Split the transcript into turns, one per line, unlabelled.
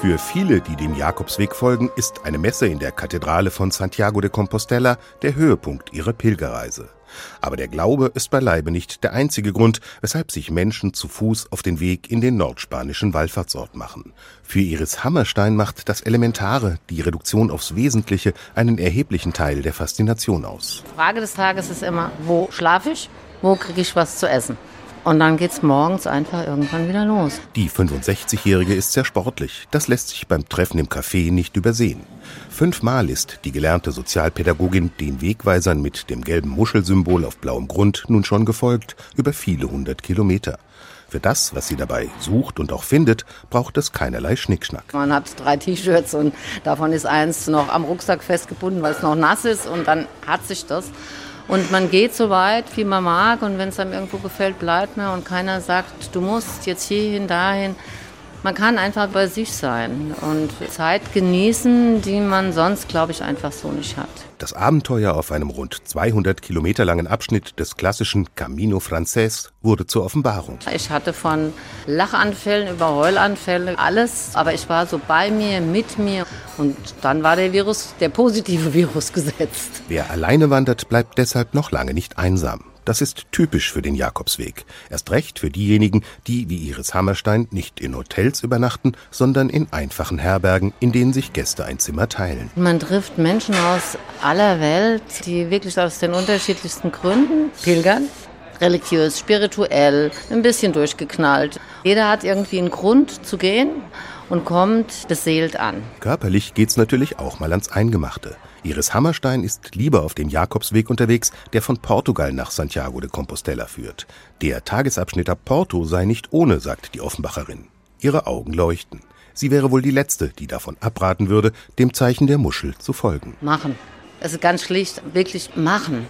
Für viele, die dem Jakobsweg folgen, ist eine Messe in der Kathedrale von Santiago de Compostela der Höhepunkt ihrer Pilgerreise. Aber der Glaube ist beileibe nicht der einzige Grund, weshalb sich Menschen zu Fuß auf den Weg in den nordspanischen Wallfahrtsort machen. Für Iris Hammerstein macht das Elementare, die Reduktion aufs Wesentliche, einen erheblichen Teil der Faszination aus.
Frage des Tages ist immer, wo schlafe ich, wo kriege ich was zu essen? Und dann geht's morgens einfach irgendwann wieder los.
Die 65-Jährige ist sehr sportlich. Das lässt sich beim Treffen im Café nicht übersehen. Fünfmal ist die gelernte Sozialpädagogin den Wegweisern mit dem gelben Muschelsymbol auf blauem Grund nun schon gefolgt, über viele hundert Kilometer. Für das, was sie dabei sucht und auch findet, braucht es keinerlei Schnickschnack.
Man hat drei T-Shirts und davon ist eins noch am Rucksack festgebunden, weil es noch nass ist und dann hat sich das. Und man geht so weit, wie man mag. Und wenn es einem irgendwo gefällt, bleibt man. Und keiner sagt, du musst jetzt hierhin, dahin. Man kann einfach bei sich sein und Zeit genießen, die man sonst, glaube ich, einfach so nicht hat.
Das Abenteuer auf einem rund 200 Kilometer langen Abschnitt des klassischen Camino Frances wurde zur Offenbarung.
Ich hatte von Lachanfällen über Heulanfälle alles, aber ich war so bei mir, mit mir und dann war der Virus, der positive Virus gesetzt.
Wer alleine wandert, bleibt deshalb noch lange nicht einsam. Das ist typisch für den Jakobsweg. Erst recht für diejenigen, die wie Iris Hammerstein nicht in Hotels übernachten, sondern in einfachen Herbergen, in denen sich Gäste ein Zimmer teilen.
Man trifft Menschen aus aller Welt, die wirklich aus den unterschiedlichsten Gründen pilgern. Religiös, spirituell, ein bisschen durchgeknallt. Jeder hat irgendwie einen Grund zu gehen und kommt beseelt an.
Körperlich geht's natürlich auch mal ans Eingemachte. Iris Hammerstein ist lieber auf dem Jakobsweg unterwegs, der von Portugal nach Santiago de Compostela führt. Der Tagesabschnitt ab Porto sei nicht ohne, sagt die Offenbacherin. Ihre Augen leuchten. Sie wäre wohl die Letzte, die davon abraten würde, dem Zeichen der Muschel zu folgen.
Machen. Es ist ganz schlicht, wirklich machen.